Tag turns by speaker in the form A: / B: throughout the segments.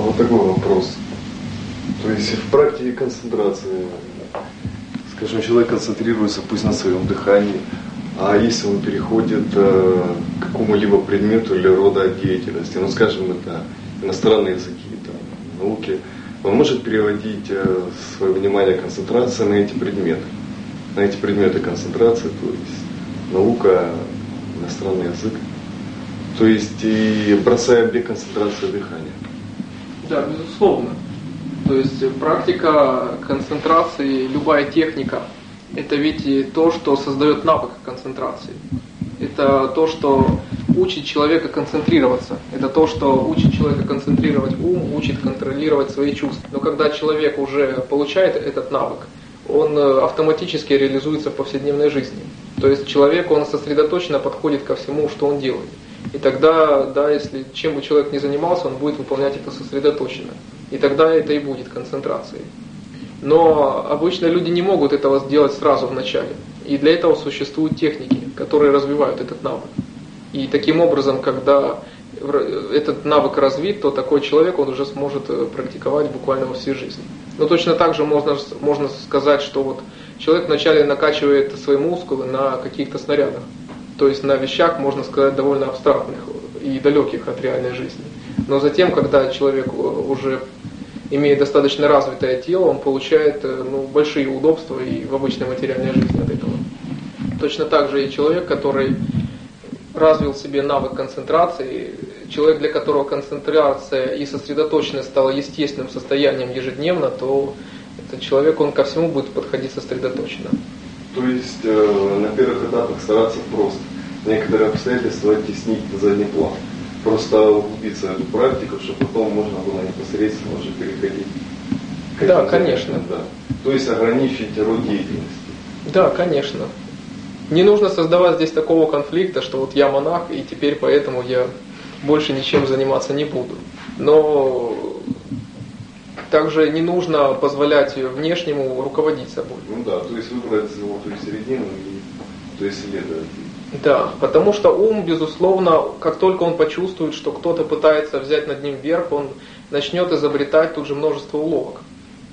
A: А вот такой вопрос. То есть в практике концентрации, скажем, человек концентрируется пусть на своем дыхании, а если он переходит э, к какому-либо предмету или рода деятельности, ну скажем, это иностранные языки, там, науки, он может переводить э, свое внимание, концентрация на эти предметы, на эти предметы концентрации, то есть наука, иностранный язык, то есть и бросая объект концентрации дыхания.
B: Да, безусловно. То есть практика концентрации, любая техника, это ведь то, что создает навык концентрации. Это то, что учит человека концентрироваться. Это то, что учит человека концентрировать ум, учит контролировать свои чувства. Но когда человек уже получает этот навык, он э, автоматически реализуется в повседневной жизни. То есть человек, он сосредоточенно подходит ко всему, что он делает. И тогда, да, если чем бы человек ни занимался, он будет выполнять это сосредоточенно. И тогда это и будет концентрацией. Но обычно люди не могут этого сделать сразу в начале. И для этого существуют техники, которые развивают этот навык. И таким образом, когда этот навык развит, то такой человек, он уже сможет э, практиковать буквально во всей жизни. Но точно так же можно, можно сказать, что вот человек вначале накачивает свои мускулы на каких-то снарядах. То есть на вещах, можно сказать, довольно абстрактных и далеких от реальной жизни. Но затем, когда человек уже имеет достаточно развитое тело, он получает э, ну, большие удобства и в обычной материальной жизни от этого. Точно так же и человек, который развил себе навык концентрации, человек, для которого концентрация и сосредоточенность стала естественным состоянием ежедневно, то этот человек, он ко всему будет подходить сосредоточенно.
A: То есть э, на первых этапах стараться просто некоторые обстоятельства оттеснить на задний план просто углубиться в эту практику, чтобы потом можно было непосредственно уже переходить
B: к Да, конечно.
A: Да. То есть ограничить род деятельности.
B: Да, конечно. Не нужно создавать здесь такого конфликта, что вот я монах, и теперь поэтому я больше ничем заниматься не буду. Но также не нужно позволять внешнему руководить собой.
A: Ну да, то есть выбрать золотую середину и то есть следовать.
B: Да, потому что ум, безусловно, как только он почувствует, что кто-то пытается взять над ним верх, он начнет изобретать тут же множество уловок.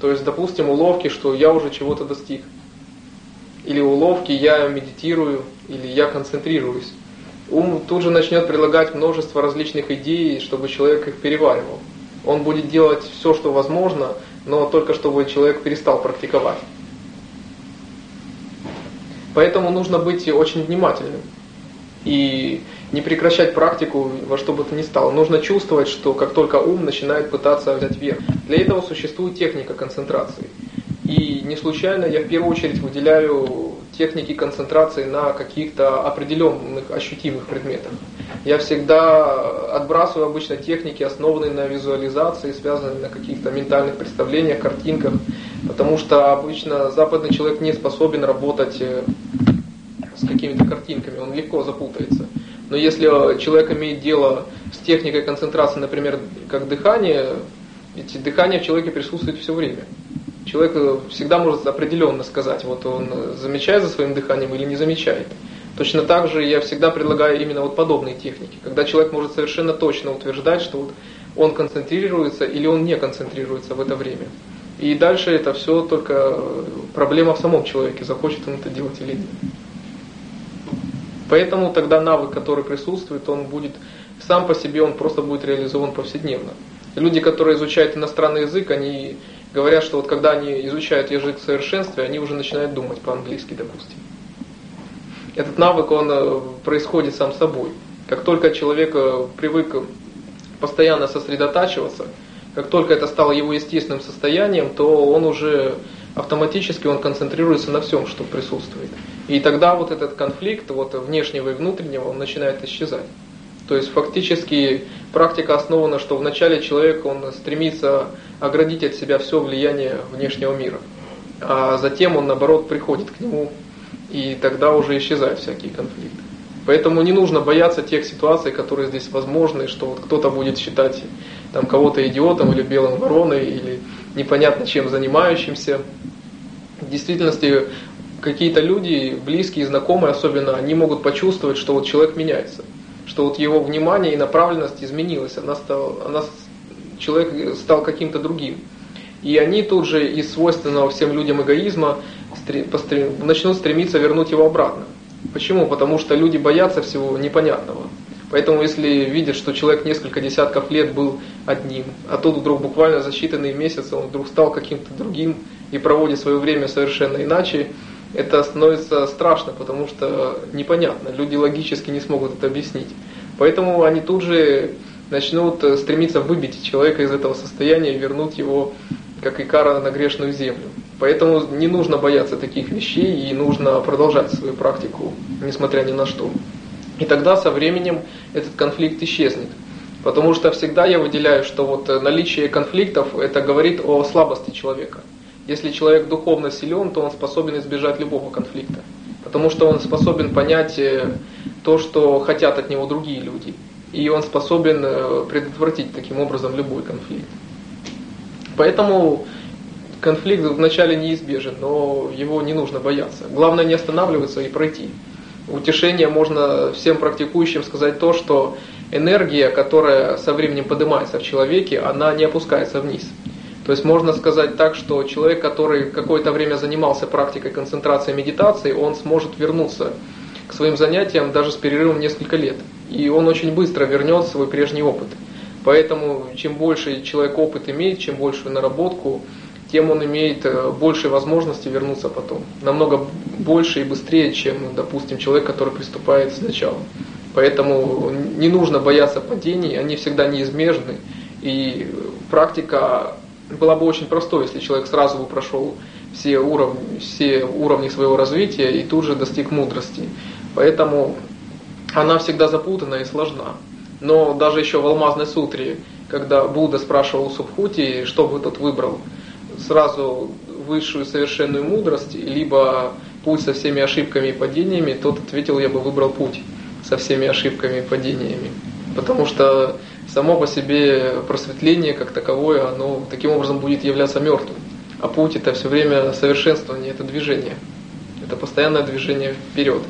B: То есть, допустим, уловки, что я уже чего-то достиг. Или уловки я медитирую, или я концентрируюсь. Ум тут же начнет предлагать множество различных идей, чтобы человек их переваривал. Он будет делать все, что возможно, но только чтобы человек перестал практиковать. Поэтому нужно быть очень внимательным и не прекращать практику во что бы то ни стало. Нужно чувствовать, что как только ум начинает пытаться взять верх. Для этого существует техника концентрации. И не случайно я в первую очередь выделяю техники концентрации на каких-то определенных ощутимых предметах. Я всегда отбрасываю обычно техники, основанные на визуализации, связанные на каких-то ментальных представлениях, картинках, потому что обычно западный человек не способен работать э, с какими-то картинками, он легко запутается. Но если человек имеет дело с техникой концентрации, например, как дыхание, ведь дыхание в человеке присутствует все время. Человек э, всегда может определенно сказать, вот он замечает за своим дыханием или не замечает. Точно так же я всегда предлагаю именно вот подобные техники, когда человек может совершенно точно утверждать, что вот он концентрируется или он не концентрируется в это время. И дальше это все только проблема в самом человеке, захочет он это делать или нет. Поэтому тогда навык, который присутствует, он будет сам по себе, он просто будет реализован повседневно. Люди, которые изучают иностранный язык, они говорят, что вот когда они изучают язык в совершенстве, они уже начинают думать по-английски, допустим. Этот навык, он э, происходит сам собой. Как только человек э, привык постоянно сосредотачиваться, как только это стало его естественным состоянием, то он уже автоматически он концентрируется на всем, что присутствует. И тогда вот этот конфликт вот внешнего и внутреннего, он начинает исчезать. То есть фактически практика основана, что вначале человек он стремится оградить от себя все влияние внешнего мира, а затем он наоборот приходит к нему, и тогда уже исчезают всякие конфликты. Поэтому не нужно бояться тех ситуаций, которые здесь возможны, что вот кто-то будет считать там кого-то идиотом или белым вороной, или непонятно чем занимающимся. В действительности какие-то люди, близкие, знакомые особенно, они могут почувствовать, что вот человек меняется, что вот его внимание и направленность изменилась, она, стала, она человек стал каким-то другим. И они тут же из свойственного всем людям эгоизма начнут стремиться вернуть его обратно. Почему? Потому что люди боятся всего непонятного. Поэтому если видят, что человек несколько десятков лет был одним, а тут вдруг буквально за считанные месяцы он вдруг стал каким-то другим и проводит свое время совершенно иначе, это становится страшно, потому что непонятно, люди логически не смогут это объяснить. Поэтому они тут же начнут стремиться выбить человека из этого состояния и вернуть его, как и кара на грешную землю. Поэтому не нужно бояться таких вещей и нужно продолжать свою практику, несмотря ни на что. И тогда со временем этот конфликт исчезнет. Потому что всегда я выделяю, что вот наличие конфликтов это говорит о слабости человека. Если человек духовно силен, то он способен избежать любого конфликта. Потому что он способен понять э, то, что хотят от него другие люди. И он способен э, предотвратить таким образом любой конфликт. Поэтому конфликт вначале неизбежен, но его не нужно бояться. Главное не останавливаться и пройти утешение можно всем практикующим сказать то, что энергия, которая со временем поднимается в человеке, она не опускается вниз. То есть можно сказать так, что человек, который какое-то время занимался практикой концентрации медитации, он сможет вернуться к своим занятиям даже с перерывом несколько лет. И он очень быстро вернет свой прежний опыт. Поэтому чем больше человек опыт имеет, чем большую наработку, тем он имеет э, больше возможности вернуться потом. Намного больше и быстрее, чем, допустим, человек, который приступает сначала. Поэтому не нужно бояться падений, они всегда неизбежны. И практика была бы очень простой, если человек сразу бы прошел все уровни, все уровни своего развития и тут же достиг мудрости. Поэтому она всегда запутана и сложна. Но даже еще в Алмазной сутре, когда Будда спрашивал Субхути, что бы тот выбрал – сразу высшую совершенную мудрость, либо путь со всеми ошибками и падениями, тот ответил, я бы выбрал путь со всеми ошибками и падениями. Потому что само по себе просветление как таковое, оно таким образом будет являться мертвым. А путь это все время совершенствование, это движение. Это постоянное движение вперед.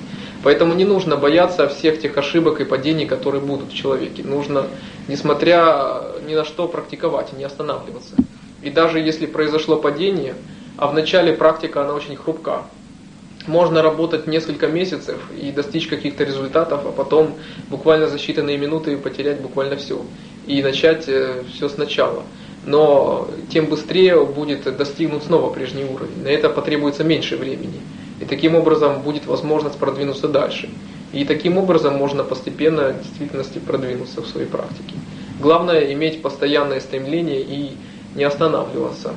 B: Поэтому не нужно бояться всех тех ошибок и падений, которые будут в человеке. Нужно, несмотря ни на что, практиковать и не останавливаться. И даже если произошло падение, а в начале практика она очень хрупка, можно работать несколько месяцев и достичь каких-то результатов, а потом буквально за считанные минуты потерять буквально все. И начать э, все сначала. Но тем быстрее будет достигнут снова прежний уровень. На это потребуется меньше времени. И таким образом будет возможность продвинуться дальше. И таким образом можно постепенно в действительности продвинуться в своей практике. Главное иметь постоянное стремление и не останавливаться.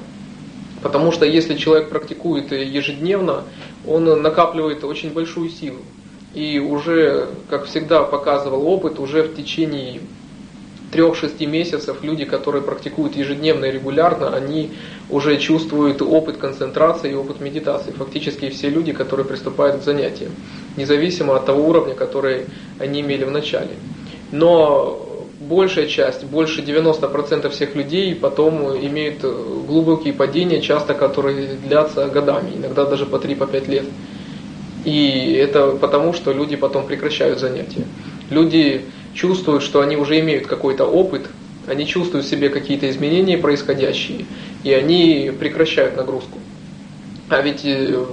B: Потому что если человек практикует ежедневно, он накапливает очень большую силу. И уже, как всегда показывал опыт, уже в течение трех-шести месяцев люди, которые практикуют ежедневно и регулярно, они уже чувствуют опыт концентрации и опыт медитации. Фактически все люди, которые приступают к занятиям, независимо от того уровня, который они имели в начале. Но большая часть, больше 90% всех людей потом имеют глубокие падения, часто которые длятся годами, иногда даже по 3-5 лет. И это потому, что люди потом прекращают занятия. Люди чувствуют, что они уже имеют какой-то опыт, они чувствуют в себе какие-то изменения происходящие, и они прекращают нагрузку. А ведь э,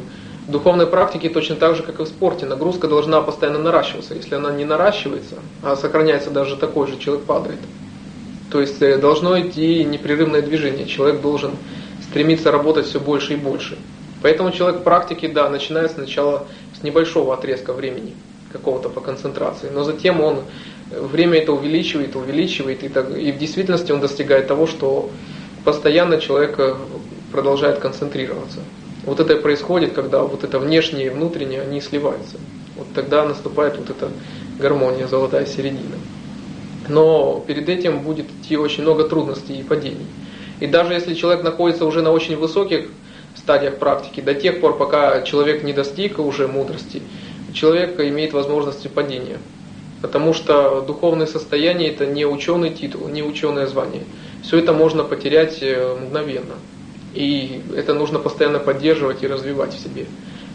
B: в духовной практике точно так же, как и в спорте, нагрузка должна постоянно наращиваться. Если она не наращивается, а сохраняется даже такой же, человек падает. То есть э, должно идти непрерывное движение. Человек должен стремиться работать все больше и больше. Поэтому человек в практике, да, начинает сначала с небольшого отрезка времени, какого-то по концентрации, но затем он э, время это увеличивает, увеличивает, и, так, и в действительности он достигает того, что постоянно человек э, продолжает концентрироваться. Вот это происходит, когда вот это внешнее и внутреннее, они сливаются. Вот тогда наступает вот эта гармония, золотая середина. Но перед этим будет идти очень много трудностей и падений. И даже если человек находится уже на очень высоких стадиях практики, до тех пор, пока человек не достиг уже мудрости, человек имеет возможности падения. Потому что духовное состояние это не ученый титул, не ученое звание. Все это можно потерять э, мгновенно. И это нужно постоянно поддерживать и развивать в себе.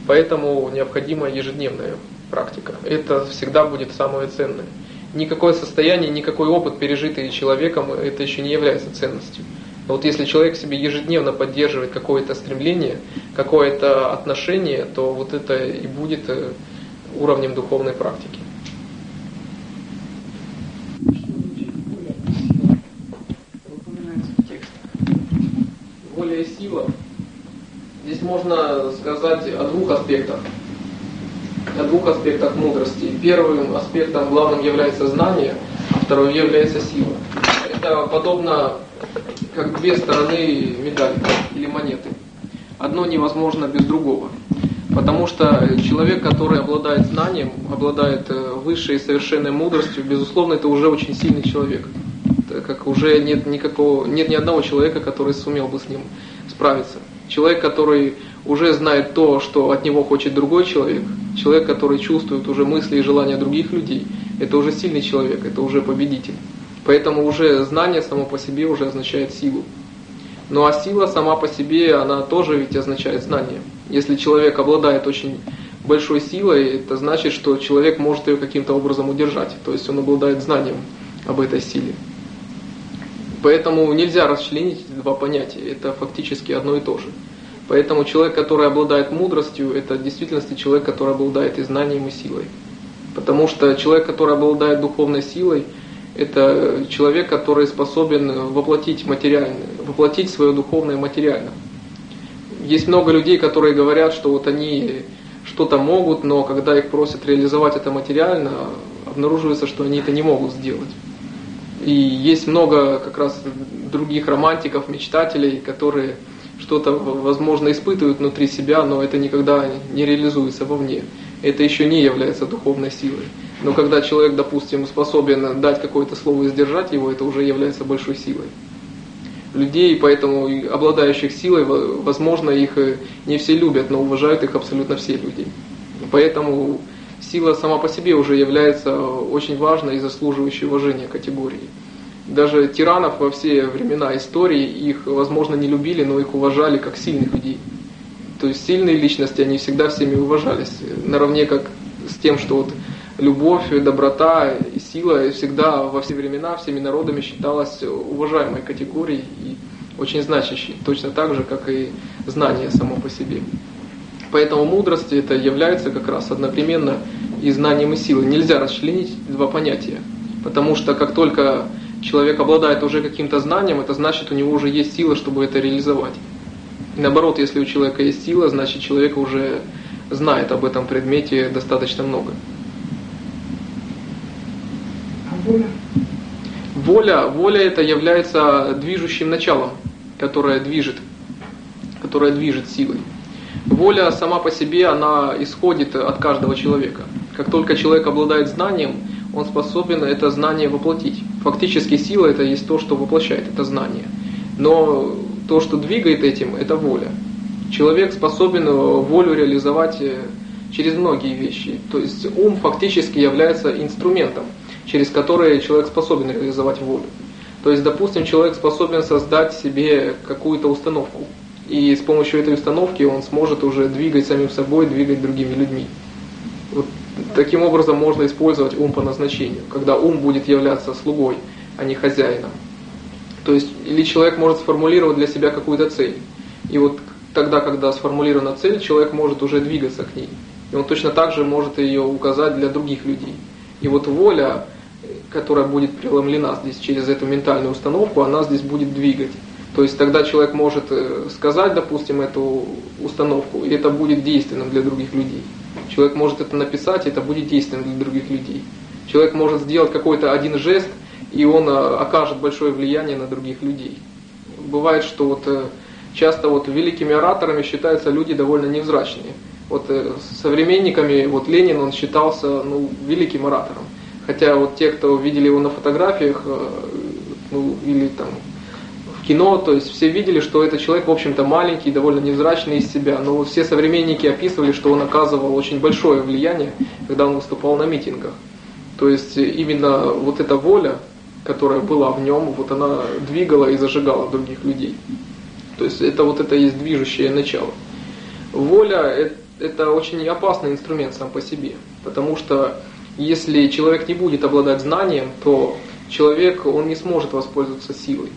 B: Поэтому необходима ежедневная практика. Это всегда будет самое ценное. Никакое состояние, никакой опыт, пережитый человеком, это еще не является ценностью. Но вот если человек себе ежедневно поддерживает какое-то стремление, какое-то отношение, то вот это и будет э, уровнем духовной практики. И сила. Здесь можно сказать о двух аспектах. О двух аспектах мудрости. Первым аспектом главным является знание, а второй является сила. Это подобно как две стороны медали или монеты. Одно невозможно без другого. Потому что человек, который обладает знанием, обладает э, высшей и совершенной мудростью, безусловно, это уже очень сильный человек. Как уже нет, никакого, нет ни одного человека, который сумел бы с ним справиться. Человек, который уже знает то, что от него хочет другой человек, человек, который чувствует уже мысли и желания других людей, это уже сильный человек, это уже победитель. Поэтому уже знание само по себе уже означает силу. Ну а сила сама по себе, она тоже ведь означает знание. Если человек обладает очень большой силой, это значит, что человек может ее каким-то образом удержать. То есть он обладает знанием об этой силе. Поэтому нельзя расчленить эти два понятия. Это фактически одно и то же. Поэтому человек, который обладает мудростью, это в действительности человек, который обладает и знанием, и силой. Потому что человек, который обладает духовной силой – это человек, который способен воплотить материальное, воплотить свое духовное материально. Есть много людей, которые говорят, что вот они что-то могут, но когда их просят реализовать это материально, обнаруживается, что они это не могут сделать. И есть много как раз других романтиков, мечтателей, которые что-то, возможно, испытывают внутри себя, но это никогда не реализуется вовне. Это еще не является духовной силой. Но когда человек, допустим, способен дать какое-то слово и сдержать его, это уже является большой силой. Людей, поэтому обладающих силой, возможно, их э, не все любят, но уважают их абсолютно все люди. Поэтому сила сама по себе уже является очень важной и заслуживающей уважения категорией. Даже тиранов во все времена истории их, возможно, не любили, но их уважали как сильных людей. То есть сильные личности, они всегда всеми уважались, наравне как с тем, что вот любовь, доброта и сила всегда во все времена всеми народами считалась уважаемой категорией и очень значащей, точно так же, как и знание само по себе. Поэтому мудрость это является как раз одновременно и знанием, и силой. Нельзя расчленить два понятия, потому что как только человек обладает уже каким-то знанием, это значит, у него уже есть сила, чтобы это реализовать. И наоборот, если у человека есть сила, значит, человек уже знает об этом предмете достаточно много.
C: воля?
B: Воля, воля это является движущим началом, которое движет, которое движет силой. Воля сама по себе, она исходит от каждого человека. Как только человек обладает знанием, он способен это знание воплотить. Фактически сила это есть то, что воплощает это знание. Но то, что двигает этим, это воля. Человек способен волю реализовать э, через многие вещи. То есть ум фактически является инструментом через которые человек способен реализовать волю. То есть, допустим, человек способен создать себе какую-то установку, и с помощью этой установки он сможет уже двигать самим собой, двигать другими людьми. Вот таким образом можно использовать ум по назначению, когда ум будет являться слугой, а не хозяином. То есть, или человек может сформулировать для себя какую-то цель. И вот тогда, когда сформулирована цель, человек может уже двигаться к ней. И он точно так же может ее указать для других людей. И вот воля, которая будет преломлена здесь через эту ментальную установку, она здесь будет двигать. То есть тогда человек может э, сказать, допустим, эту установку, и это будет действенным для других людей. Человек может это написать, и это будет действенным для других людей. Человек может сделать какой-то один жест, и он э, окажет большое влияние на других людей. Бывает, что вот э, часто вот великими ораторами считаются люди довольно невзрачные вот современниками, вот Ленин, он считался ну, великим оратором. Хотя вот те, кто видели его на фотографиях, ну, или там кино, то есть все видели, что этот человек, в общем-то, маленький, довольно невзрачный из себя. Но все современники описывали, что он оказывал очень большое влияние, когда он выступал на митингах. То есть именно вот эта воля, которая была в нем, вот она двигала и зажигала других людей. То есть это вот это есть движущее начало. Воля это очень опасный инструмент сам по себе, потому что Если человек не будет обладать знанием, то человек, он не сможет воспользоваться силой.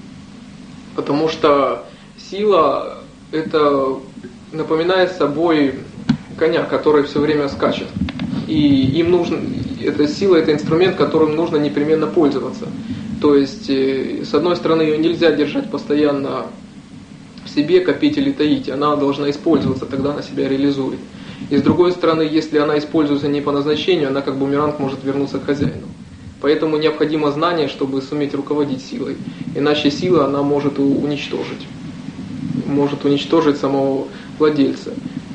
B: Потому что сила это напоминает собой коня, который все время скачет. И им нужно, эта сила, это инструмент, которым нужно непременно пользоваться. То есть, э, с одной стороны, ее нельзя держать постоянно в себе, копить или таить. Она должна использоваться, тогда она себя реализует. И с другой стороны, если она используется не по назначению, она как бумеранг может вернуться к хозяину. Поэтому необходимо знание, чтобы суметь руководить силой. Иначе сила она может уничтожить. Может уничтожить самого владельца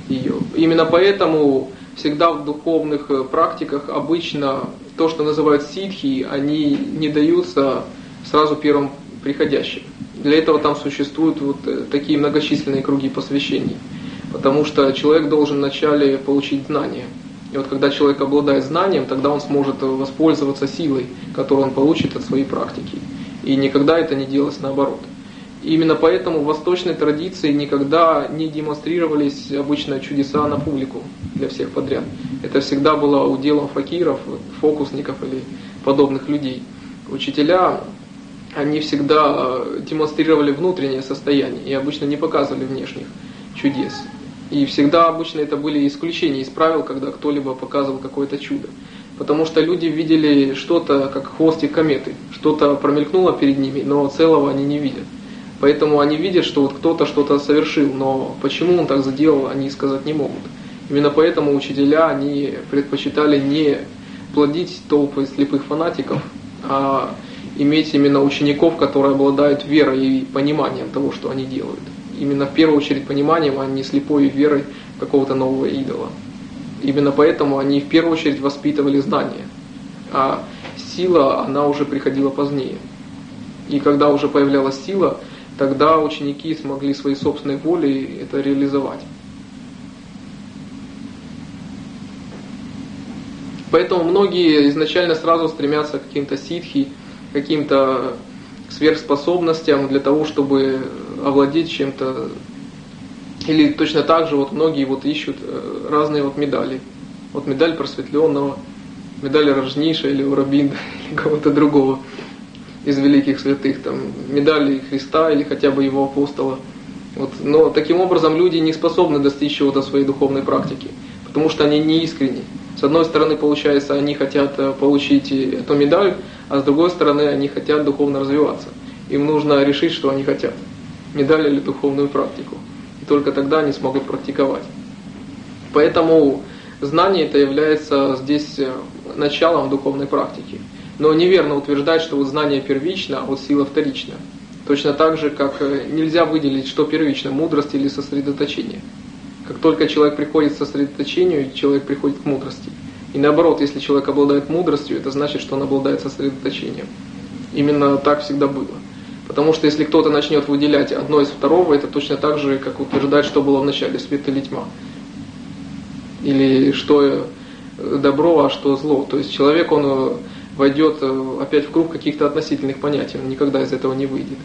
B: ее. Именно поэтому всегда в духовных э, практиках обычно то, что называют ситхи, они не даются сразу первым приходящим. Для этого там существуют вот э, такие многочисленные круги посвящений. Потому что человек должен вначале получить знания. И вот когда человек обладает знанием, тогда он сможет воспользоваться силой, которую он получит от своей практики. И никогда это не делалось наоборот. Именно поэтому в восточной традиции никогда не демонстрировались обычно чудеса на публику для всех подряд. Это всегда было уделом факиров, фокусников или подобных людей. Учителя, они всегда демонстрировали внутреннее состояние и обычно не показывали внешних чудес. И всегда обычно это были исключения из правил, когда кто-либо показывал какое-то чудо. Потому что люди видели что-то, как хвостик кометы. Что-то промелькнуло перед ними, но целого они не видят. Поэтому они видят, что вот кто-то что-то совершил, но почему он так сделал, они сказать не могут. Именно поэтому учителя, они предпочитали не плодить толпы слепых фанатиков, а иметь именно учеников, которые обладают верой и пониманием того, что они делают именно в первую очередь пониманием, а не слепой верой какого-то нового идола. Именно поэтому они в первую очередь воспитывали знания, а сила, она уже приходила позднее. И когда уже появлялась сила, тогда ученики смогли своей собственной волей это реализовать. Поэтому многие изначально сразу стремятся к каким-то ситхи, каким-то сверхспособностям для того, чтобы овладеть чем-то. Или точно так же вот многие вот ищут э, разные вот медали. Вот медаль просветленного, медаль Рожниша или Урабинда, или кого-то другого из великих святых, там, медали Христа или хотя бы его апостола. Вот. Но таким образом люди не способны достичь чего-то своей духовной практики, потому что они не искренни. С одной стороны, получается, они хотят э, получить эту медаль, а с другой стороны, они хотят духовно развиваться. Им нужно решить, что они хотят медаль или духовную практику. И только тогда они смогут практиковать. Поэтому знание это является здесь э, началом духовной практики. Но неверно утверждать, что вот знание первично, а вот сила вторична. Точно так же, как э, нельзя выделить, что первично, мудрость или сосредоточение. Как только человек приходит к сосредоточению, человек приходит к мудрости. И наоборот, если человек обладает мудростью, это значит, что он обладает сосредоточением. Именно так всегда было. Потому что если кто-то начнет выделять одно из второго, это точно так же, как утверждать, что было в начале, свет или тьма. Или что добро, а что зло. То есть человек, он э, войдет э, опять в круг каких-то относительных понятий, он никогда из этого не выйдет.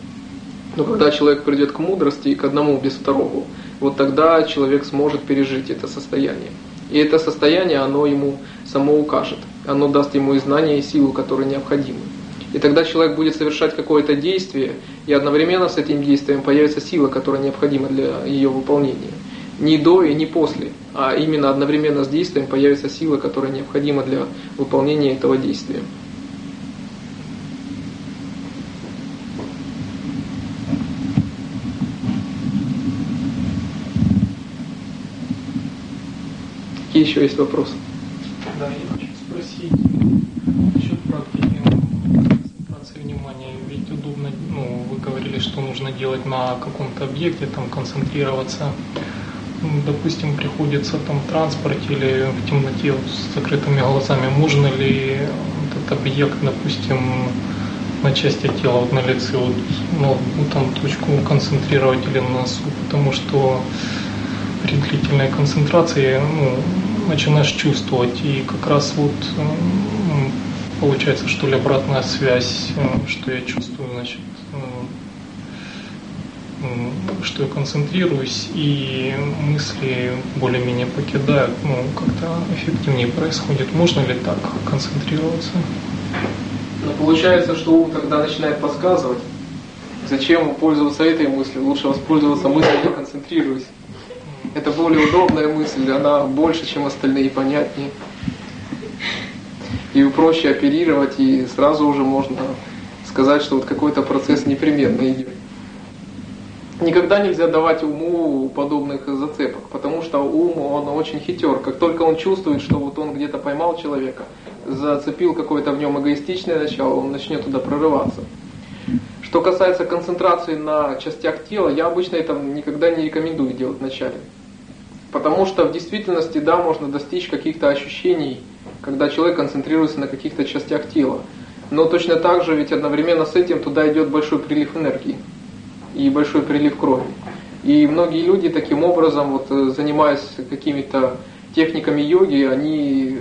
B: Но когда человек придет к мудрости и к одному без второго, вот тогда человек сможет пережить это состояние. И это состояние, оно ему само укажет. Оно даст ему и знания, и силу, которые необходимы. И тогда человек будет совершать какое-то действие, и одновременно с этим действием появится сила, которая необходима для ее выполнения. Не до и не после, а именно одновременно с действием появится сила, которая необходима для выполнения этого действия. Какие еще есть вопросы?
C: Да, я хочу спросить внимание, ведь удобно, ну, вы говорили, что нужно делать на каком-то объекте, там концентрироваться. Ну, допустим, приходится там в транспорте или в темноте с закрытыми глазами, можно ли этот объект, допустим, на части тела, вот на лице, вот, ну, там точку концентрировать или на носу, потому что при длительной концентрации ну, начинаешь чувствовать, и как раз вот получается, что ли, обратная связь, э, что я чувствую, значит, что я концентрируюсь, и мысли более-менее покидают, ну, как-то эффективнее происходит. Можно ли так концентрироваться?
B: Ну, получается, что ум тогда начинает подсказывать, зачем пользоваться этой мыслью, лучше воспользоваться мыслью, не концентрируясь. Это более удобная мысль, она больше, чем остальные, понятнее. И проще оперировать, и сразу уже можно сказать, что вот какой-то процесс непременно идет. Никогда нельзя давать уму подобных зацепок, потому что ум, он очень хитер. Как только он чувствует, что вот он где-то поймал человека, зацепил какое-то в нем эгоистичное начало, он начнет туда прорываться. Что касается концентрации на частях тела, я обычно это никогда не рекомендую делать вначале. Потому что в действительности, да, можно достичь каких-то ощущений, когда человек концентрируется на каких-то частях тела. Но точно так же ведь одновременно с этим туда идет большой прилив энергии и большой прилив крови. И многие люди таким образом, вот, э, занимаясь какими-то техниками йоги, они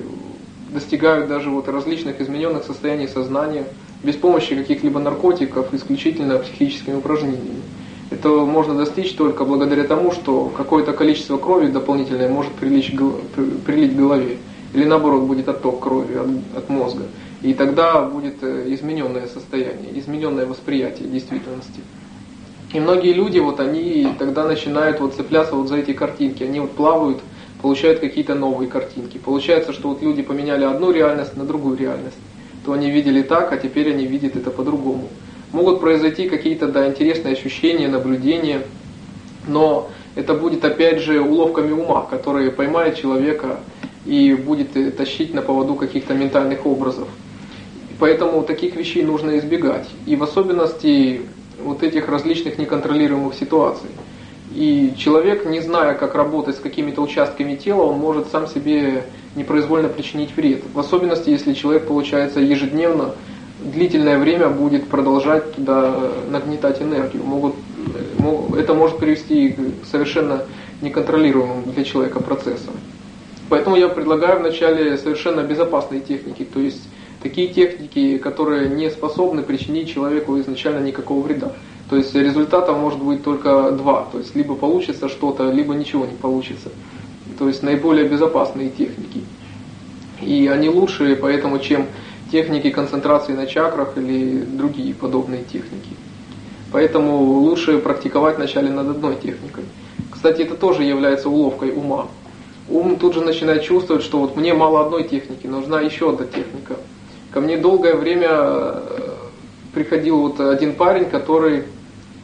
B: достигают даже вот различных измененных состояний сознания без помощи каких-либо наркотиков, исключительно психическими упражнениями. Это можно достичь только благодаря тому, что какое-то количество крови дополнительное может прилить, прилить голове. Или наоборот будет отток крови от, от мозга. И тогда будет э, измененное состояние, измененное восприятие действительности. И многие люди, вот они тогда начинают вот цепляться вот за эти картинки, они вот плавают, получают какие-то новые картинки. Получается, что вот люди поменяли одну реальность на другую реальность. То они видели так, а теперь они видят это по-другому. Могут произойти какие-то, да, интересные ощущения, наблюдения, но это будет опять же уловками ума, которые поймает человека и будет э, тащить на поводу каких-то ментальных образов. Поэтому таких вещей нужно избегать. И в особенности вот этих различных неконтролируемых ситуаций. И человек, не зная, как работать с какими-то участками тела, он может сам себе непроизвольно причинить вред. В особенности, если человек, получается, ежедневно, длительное время будет продолжать туда нагнетать энергию. Могут, это может привести к совершенно неконтролируемым для человека процессам. Поэтому я предлагаю вначале совершенно безопасные техники, то есть такие техники, которые не способны причинить человеку изначально никакого вреда. То есть результатом может быть только два. То есть либо получится что-то, либо ничего не получится. То есть наиболее безопасные техники. И они лучшие, поэтому, чем техники концентрации на чакрах или другие подобные техники. Поэтому лучше практиковать вначале над одной техникой. Кстати, это тоже является уловкой ума. Ум тут же начинает чувствовать, что вот мне мало одной техники, нужна еще одна техника. Ко мне долгое время э, приходил вот один парень, который,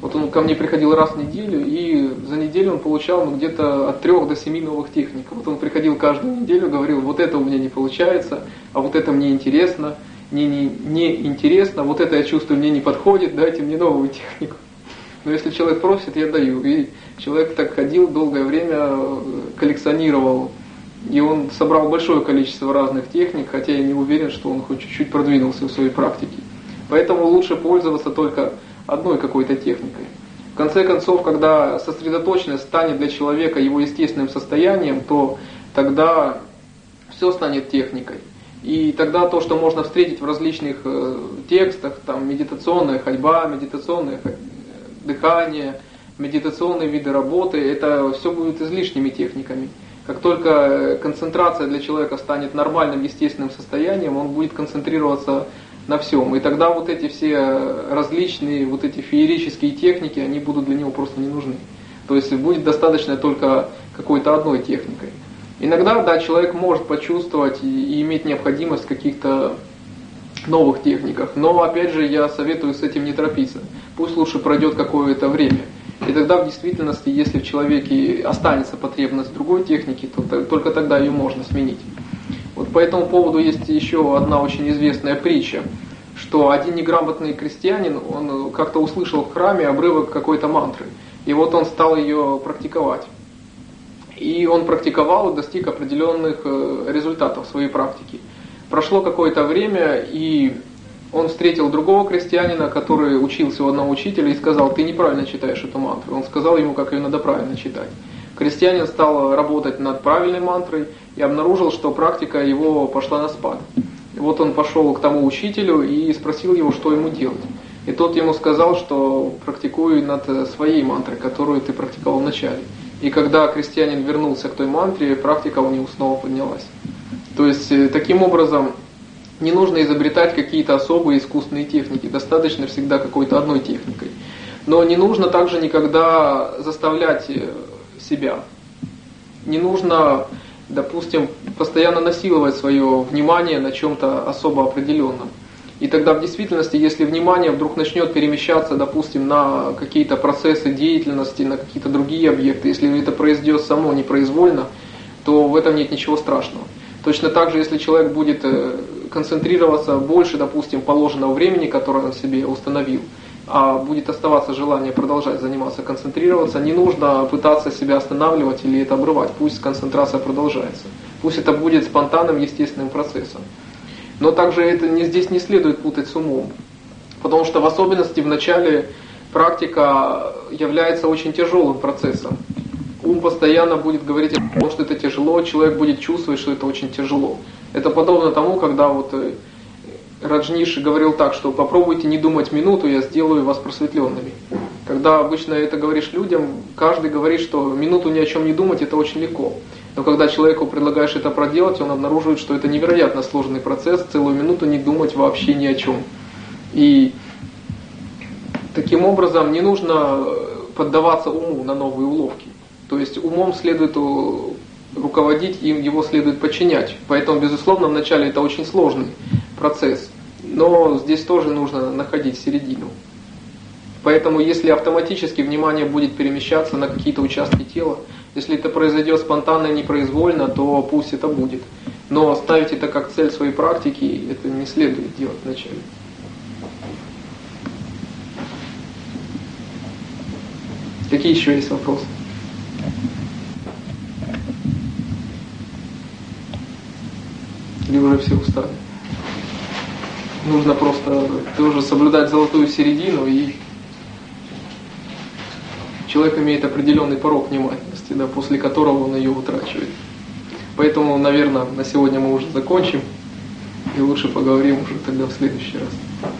B: вот он ко мне приходил раз в неделю, и за неделю он получал ну, где-то от трех до семи новых техник. Вот он приходил каждую неделю, говорил, вот это у меня не получается, а вот это мне интересно, не, не, не интересно, вот это я чувствую мне не подходит, дайте мне новую технику. Но если человек просит, я даю. И человек так ходил долгое время, коллекционировал и он собрал большое количество разных техник, хотя я не уверен, что он хоть чуть-чуть продвинулся в своей практике. Поэтому лучше пользоваться только одной какой-то техникой. В конце концов, когда сосредоточенность станет для человека его естественным состоянием, то тогда все станет техникой. И тогда то, что можно встретить в различных э, текстах, там медитационная ходьба, медитационное дыхание, медитационные виды работы, это все будет излишними техниками. Как только концентрация для человека станет нормальным, естественным состоянием, он будет концентрироваться на всем. И тогда вот эти все различные, вот эти феерические техники, они будут для него просто не нужны. То есть будет достаточно только какой-то одной техникой. Иногда, да, человек может почувствовать и, иметь необходимость каких-то новых техниках, но опять же я советую с этим не торопиться. Пусть лучше пройдет какое-то время. И тогда в действительности, если в человеке останется потребность другой технике, то только тогда ее можно сменить. Вот по этому поводу есть еще одна очень известная притча, что один неграмотный крестьянин, он как-то услышал в храме обрывок какой-то мантры, и вот он стал ее практиковать. И он практиковал и достиг определенных э, результатов своей практике. Прошло какое-то время, и он встретил другого крестьянина, который учился у одного учителя и сказал, ты неправильно читаешь эту мантру. Он сказал ему, как ее надо правильно читать. Крестьянин стал работать над правильной мантрой и обнаружил, что практика его пошла на спад. И вот он пошел к тому учителю и спросил его, что ему делать. И тот ему сказал, что практикуй над своей мантрой, которую ты практиковал вначале. И когда крестьянин вернулся к той мантре, практика у него снова поднялась. То есть э, таким образом не нужно изобретать какие-то особые искусственные техники, достаточно всегда какой-то одной техникой. Но не нужно также никогда заставлять э, себя. Не нужно, допустим, постоянно насиловать свое внимание на чем-то особо определенном. И тогда в действительности, если внимание вдруг начнет перемещаться, допустим, на какие-то процессы деятельности, на какие-то другие объекты, если это произойдет само непроизвольно, то в этом нет ничего страшного. Точно так же, если человек будет э, концентрироваться больше, допустим, положенного времени, которое он себе установил, а будет оставаться желание продолжать заниматься, концентрироваться, не нужно пытаться себя останавливать или это обрывать. Пусть концентрация продолжается. Пусть это будет спонтанным, естественным процессом. Но также это не, здесь не следует путать с умом. Потому что в особенности в начале практика является очень тяжелым процессом. Ум постоянно будет говорить, что это тяжело, человек будет чувствовать, что это очень тяжело. Это подобно тому, когда вот э, Раджниш говорил так, что попробуйте не думать минуту, я сделаю вас просветленными. Когда обычно это говоришь людям, каждый говорит, что минуту ни о чем не думать, это очень легко. Но когда человеку предлагаешь это проделать, он обнаруживает, что это невероятно сложный процесс, целую минуту не думать вообще ни о чем. И таким образом не нужно поддаваться уму на новые уловки. То есть умом следует руководить, им его следует подчинять. Поэтому, безусловно, вначале это очень сложный процесс. Но здесь тоже нужно находить середину. Поэтому если автоматически внимание будет перемещаться на какие-то участки тела, если это произойдет спонтанно и непроизвольно, то пусть это будет. Но ставить это как цель своей практики, это не следует делать вначале. Какие еще есть вопросы? Или уже все устали? Нужно просто тоже соблюдать золотую середину и человек имеет определенный порог внимательности, да, после которого он ее утрачивает. Поэтому, наверное, на сегодня мы уже закончим и лучше поговорим уже тогда в следующий раз.